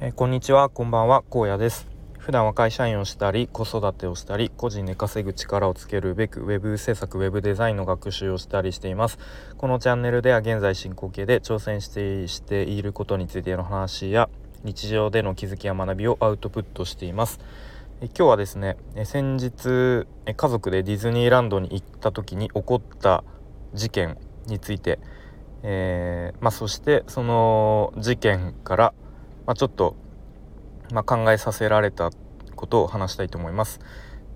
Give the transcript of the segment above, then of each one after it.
えー、こんにちは、こんばんは、荒野です。普段は会社員をしたり、子育てをしたり、個人で稼ぐ力をつけるべく、ウェブ制作、ウェブデザインの学習をしたりしています。このチャンネルでは現在進行形で挑戦してしていることについての話や、日常での気づきや学びをアウトプットしています。今日はですね、先日家族でディズニーランドに行った時に起こった事件について、えー、まあ、そしてその事件からまあ、ちょっと、まあ、考えさせられたことを話したいと思います。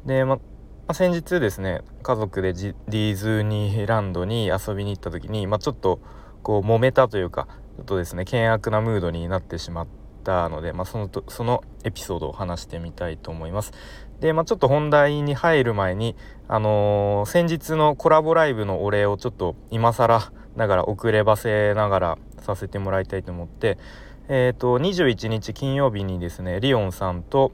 で、まあ、先日ですね家族でディズニーランドに遊びに行った時に、ま、ちょっとこう揉めたというかちょっとですね険悪なムードになってしまったので、ま、そのとそのエピソードを話してみたいと思います。で、まあ、ちょっと本題に入る前に、あのー、先日のコラボライブのお礼をちょっと今更ながら遅ればせながらさせてもらいたいと思ってえーと、21日金曜日にですねリオンさんと、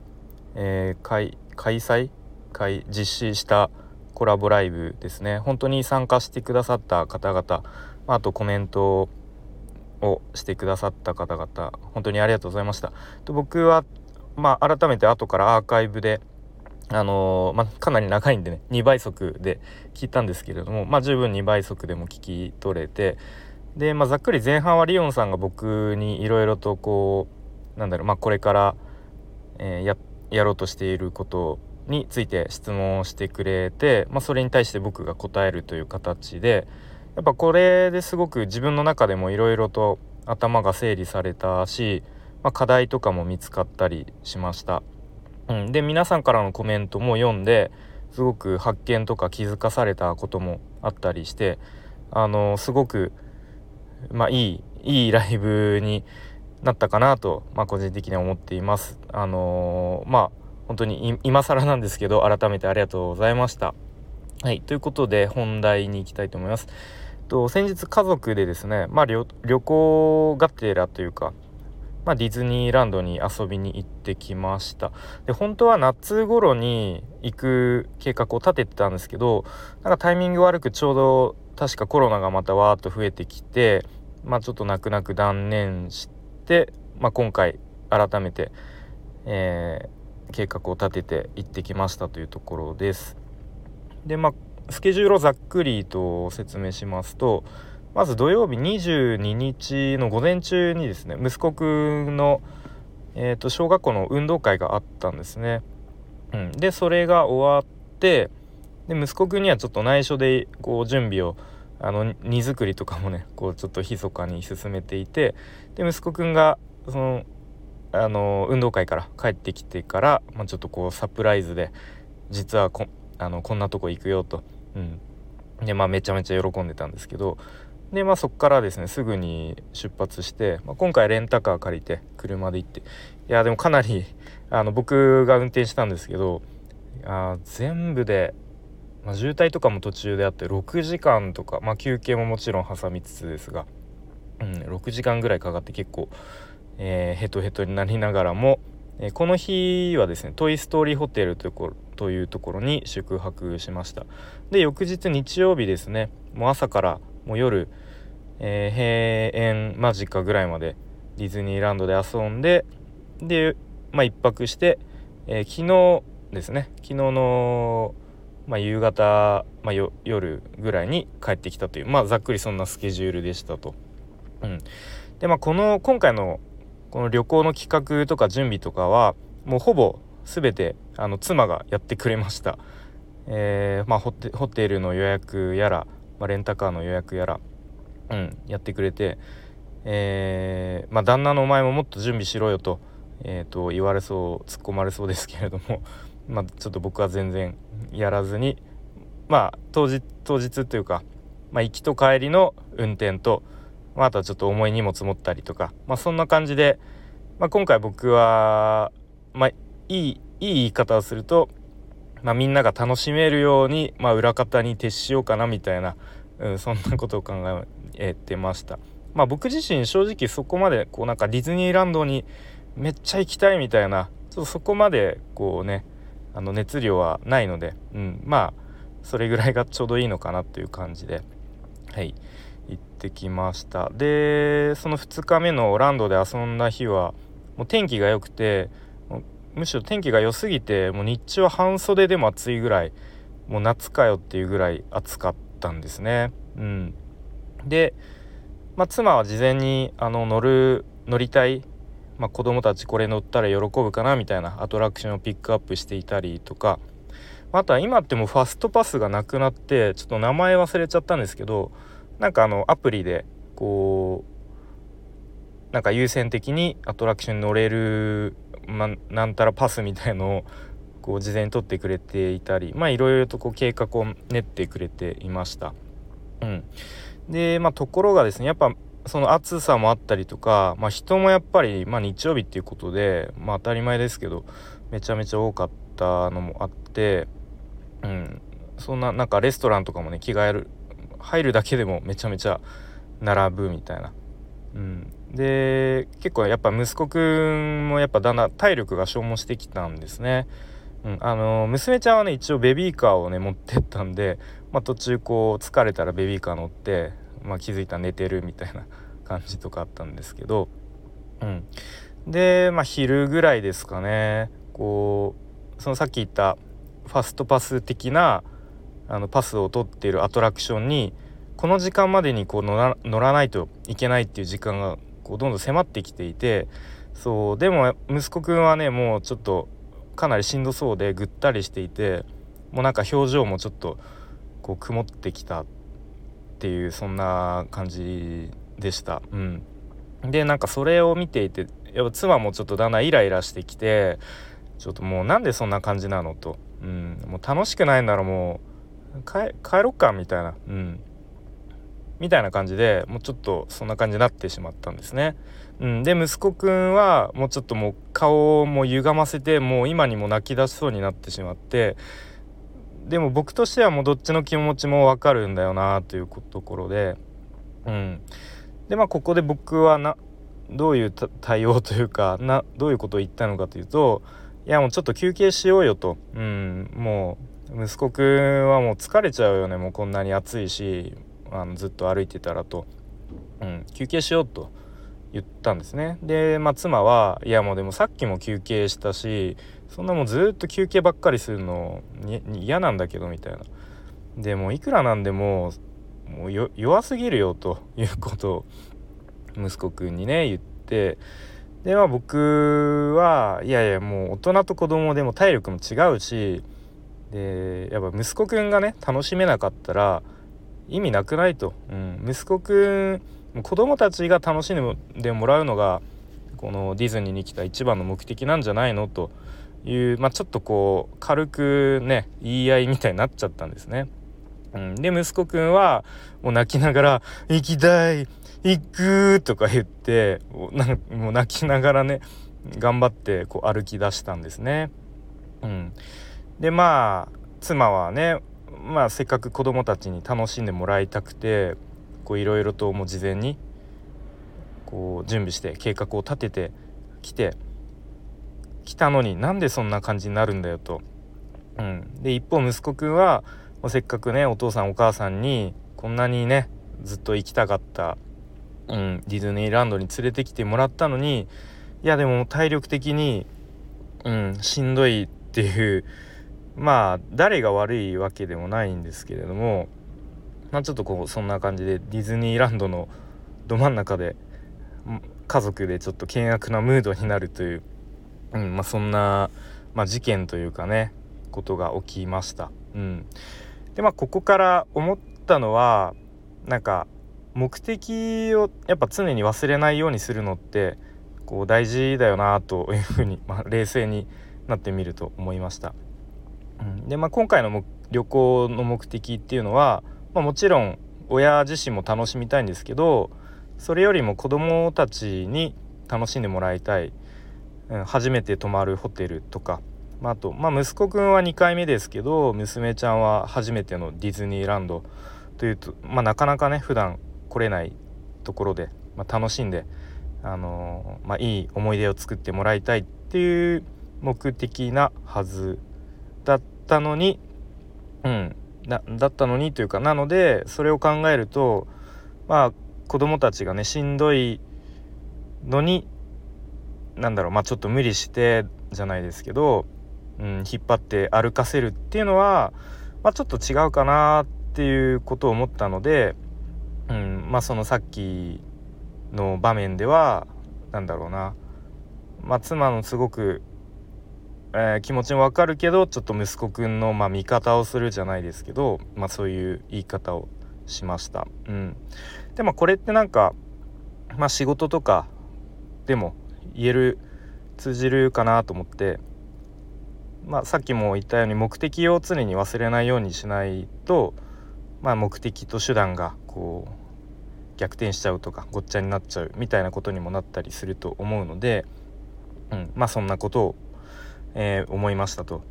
えー、開催？開実施したコラボライブですね。本当に参加してくださった方々あとコメントをしてくださった方々本当にありがとうございました。と僕は、まあ、改めて後からアーカイブであのー、まあ、かなり長いんでね2倍速で聞いたんですけれども、まあ、十分2倍速でも聞き取れてで、まあ、ざっくり前半はリオンさんが僕にいろいろとこうなんだろう、まあ、これから、えー、ややろうとしていることについて質問をしてくれて、まあ、それに対して僕が答えるという形でやっぱこれですごく自分の中でもいろいろと頭が整理されたし、まあ、課題とかも見つかったりしました。うん、で皆さんからのコメントも読んですごく発見とか気づかされたこともあったりしてあのすごくまあいいいいライブになったかなと、まあ、個人的には思っています。あのー、まあ本当に今更なんですけど改めてありがとうございました。はいということで本題に行きたいと思います。と先日家族でですね、まあ、旅行がてらというか、まあ、ディズニーランドに遊びに行ってきましたで本当は夏頃に行く計画を立ててたんですけどなんかタイミング悪くちょうど確かコロナがまたわーっと増えてきて、まあ、ちょっと泣く泣く断念して、まあ、今回改めて、えー、計画を立てて行ってきましたというところです。でまあスケジュールをざっくりと説明しますとまず土曜日22日の午前中にですね息子くんの、えー、と小学校の運動会があったんですね。うん、でそれが終わってで息子くんにはちょっと内緒でこう準備をあの荷造りとかもねこうちょっと密かに進めていてで息子くんがそのあの運動会から帰ってきてから、まあ、ちょっとこうサプライズで実はこあのこんなとこ行くよと、うん、でまあめちゃめちゃ喜んでたんですけどでまあそこからですねすぐに出発して、まあ、今回レンタカー借りて車で行って。いやでもかなりあの僕が運転したんですけどあ全部でまあ、渋滞とかも途中であって6時間とか、まあ、休憩ももちろん挟みつつですが、うん、6時間ぐらいかかって結構、えー、ヘトヘトになりながらも、えー、この日はですねトイ・ストーリーホテルというこというところに宿泊しました。で翌日日曜日ですねもう朝からもう夜、えー、閉園間近ぐらいまでディズニーランドで遊んででまあ1泊して、えー、昨日ですね昨日のまあ、夕方、まあ、夜ぐらいに帰ってきたという、まあ、ざっくりそんなスケジュールでしたと。うん、でまあこの今回のこの旅行の企画とか準備とかはもうほぼ全てあの妻がやってくれました。えー、まあ、ホテホテルの予約やら、まあ、レンタカーの予約やら、うん、やってくれて、えー、まあ、旦那のお前ももっと準備しろよと,、えー、と言われそう突っ込まれそうですけれどもまあ、ちょっと僕は全然やらずにまあ当日当日というか、まあ、行きと帰りの運転と、まあ、あとはちょっと重い荷物持ったりとか、まあ、そんな感じで、まあ、今回僕は、まあ、いいいい言い方をすると、まあ、みんなが楽しめるように、まあ、裏方に徹しようかなみたいな、うん、そんなことを考えてました。まあ、僕自身正直そこまでこうなんかディズニーランドにめっちゃ行きたいみたいなちょっとそこまでこうねあの熱量はないので、うん、まあそれぐらいがちょうどいいのかなっていう感じではい行ってきましたでその2日目のランドで遊んだ日はもう天気が良くてむしろ天気が良すぎてもう日中は半袖でも暑いぐらいもう夏かよっていうぐらい暑かったんですね。うん、で、まあ、妻は事前にあの乗る乗りたい、まあ、子供たちこれ乗ったら喜ぶかなみたいなアトラクションをピックアップしていたりとかあとは今ってもうファストパスがなくなってちょっと名前忘れちゃったんですけどなんかあのアプリでこうなんか優先的にアトラクションに乗れる、ま、なんたらパスみたいのをこう事前に取ってくれていたりまあいろいろとこう計画を練ってくれていました。うん、でまあところがですねやっぱその暑さもあったりとか、まあ、人もやっぱり、まあ、日曜日っていうことで、まあ、当たり前ですけどめちゃめちゃ多かったのもあってうん、そんななんかレストランとかもね着替える入るだけでもめちゃめちゃ並ぶみたいな。うん、で結構やっぱ息子くんもやっぱだんだん体力が消耗してきたんですね。うん、あの娘ちゃんはね一応ベビーカーをね持ってったんで、まあ、途中こう疲れたらベビーカー乗って、まあ、気づいたら寝てるみたいな感じとかあったんですけど、うん、で、まあ、昼ぐらいですかね。こうそのさっき言ったファストパス的なあのパスを取っているアトラクションにこの時間までにこう乗ら乗らないといけないっていう時間がこうどんどん迫ってきていてそうでも息子くんはねもうちょっとかなりしんどそうでぐったりしていてもうなんか表情もちょっとこう曇ってきたっていうそんな感じでした。うん、でなんかそれを見ていてやっぱ妻もちょっとだんだんイライラしてきてちょっともうなんでそんな感じなのと。うん、もう楽しくないならもう帰ろっかみたいな、うん、みたいな感じでもうちょっとそんな感じになってしまったんですね。うん、で息子くんはもうちょっともう顔をもう歪ませてもう今にも泣き出しそうになってしまってでも僕としてはもうどっちの気持ちもわかるんだよなというところで、うん、でまあここで僕はなどういう対応というかなどういうことを言ったのかというといやもうちょっと休憩しようよと、うん、もう息子くんはもう疲れちゃうよね。もうこんなに暑いしあのずっと歩いてたらと、うん、休憩しようと言ったんですね。で、まあ、妻はいやもうでもさっきも休憩したしそんなもうずっと休憩ばっかりするの嫌なんだけどみたいな。でもいくらなんでももう弱すぎるよということを息子くんにね言って。でまあ僕はいやいやもう大人と子供でも体力も違うしでやっぱ息子くんがね楽しめなかったら意味なくないと、うん、息子くん子供たちが楽しんでもらうのがこのディズニーに来た一番の目的なんじゃないのと。いう、まあ、ちょっとこう軽くね言い合いみたいになっちゃったんですね。うん、で息子くんはもう泣きながら「行きたい行く!」とか言ってもう泣きながらね頑張ってこう歩き出したんですね。うん、でまあ妻はね、まあ、せっかく子供たちに楽しんでもらいたくていろいろともう事前にこう準備して計画を立ててきて来たのになんでそんな感じになるんだよと。うん、で一方息子くんはせっかくねお父さんお母さんにこんなにねずっと行きたかった、うん、ディズニーランドに連れてきてもらったのにいやでも体力的に、うん、しんどいっていうまあ誰が悪いわけでもないんですけれども、まあ、ちょっとこうそんな感じでディズニーランドのど真ん中で家族でちょっと険悪なムードになるという、うんまあ、そんな、まあ、事件というかねことが起きました。うん、でまあここから思ったのはなんか目的をやっぱ常に忘れないようにするのってこう大事だよなというふうに、まあ、冷静になってみると思いました。うん、でまあ今回の旅行の目的っていうのは、まあ、もちろん親自身も楽しみたいんですけどそれよりも子どもたちに楽しんでもらいたい、初めて泊まるホテルとか。まあ、あと、まあ、息子くんは2回目ですけど娘ちゃんは初めてのディズニーランド。というと、まあ、なかなかね普段来れないところで、まあ、楽しんで、あのー、まあ、いい思い出を作ってもらいたいっていう目的なはずだったのに、うん、だったのにというかなのでそれを考えるとまあ子供たちがねしんどいのになんだろうまあちょっと無理してじゃないですけど、うん、引っ張って歩かせるっていうのは、まあ、ちょっと違うかなっていうことを思ったので、うんまあ、そのさっきの場面では何だろうな、まあ、妻のすごく、えー、気持ちもわかるけどちょっと息子くんの、まあ、味方をするじゃないですけど、まあ、そういう言い方をしました。うん、でもこれってなんか、まあ、仕事とかでも言える通じるかなと思って、まあ、さっきも言ったように目的を常に忘れないようにしないと、まあ、目的と手段がこう逆転しちゃうとかごっちゃになっちゃうみたいなことにもなったりすると思うので、うん、まあそんなことを、えー、思いましたと。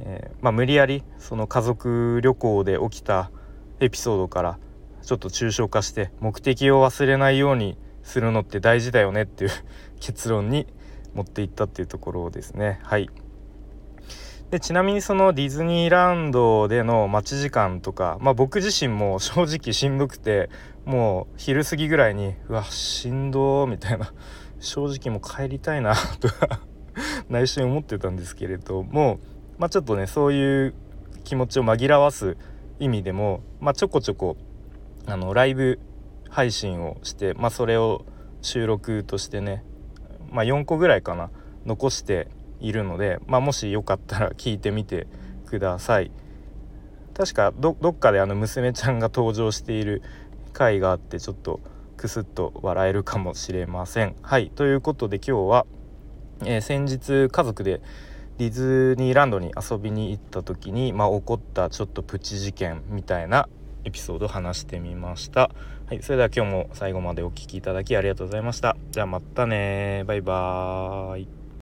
えー、まあ、無理やりその家族旅行で起きたエピソードからちょっと抽象化して目的を忘れないようにするのって大事だよねっていう 結論に持っていったっていうところですね。はいでちなみにそのディズニーランドでの待ち時間とか、まあ、僕自身も 正直しんどくてもう昼過ぎぐらいにうわしんどーみたいな 正直もう帰りたいなとか内心思ってたんですけれども、まあ、ちょっとねそういう気持ちを紛らわす意味でも、まあ、ちょこちょこあのライブ配信をして、まあ、それを収録としてね、まあ、4個ぐらいかな残しているので、まあ、もしよかったら聞いてみてください確かどっかであの娘ちゃんが登場している回があってちょっとクスッと笑えるかもしれませんはいということで今日は、えー、先日家族でディズニーランドに遊びに行った時に、まあ、起こったちょっとプチ事件みたいなエピソードを話してみました。はい、それでは今日も最後までお聴きいただきありがとうございました。じゃあまたねバイバーイ。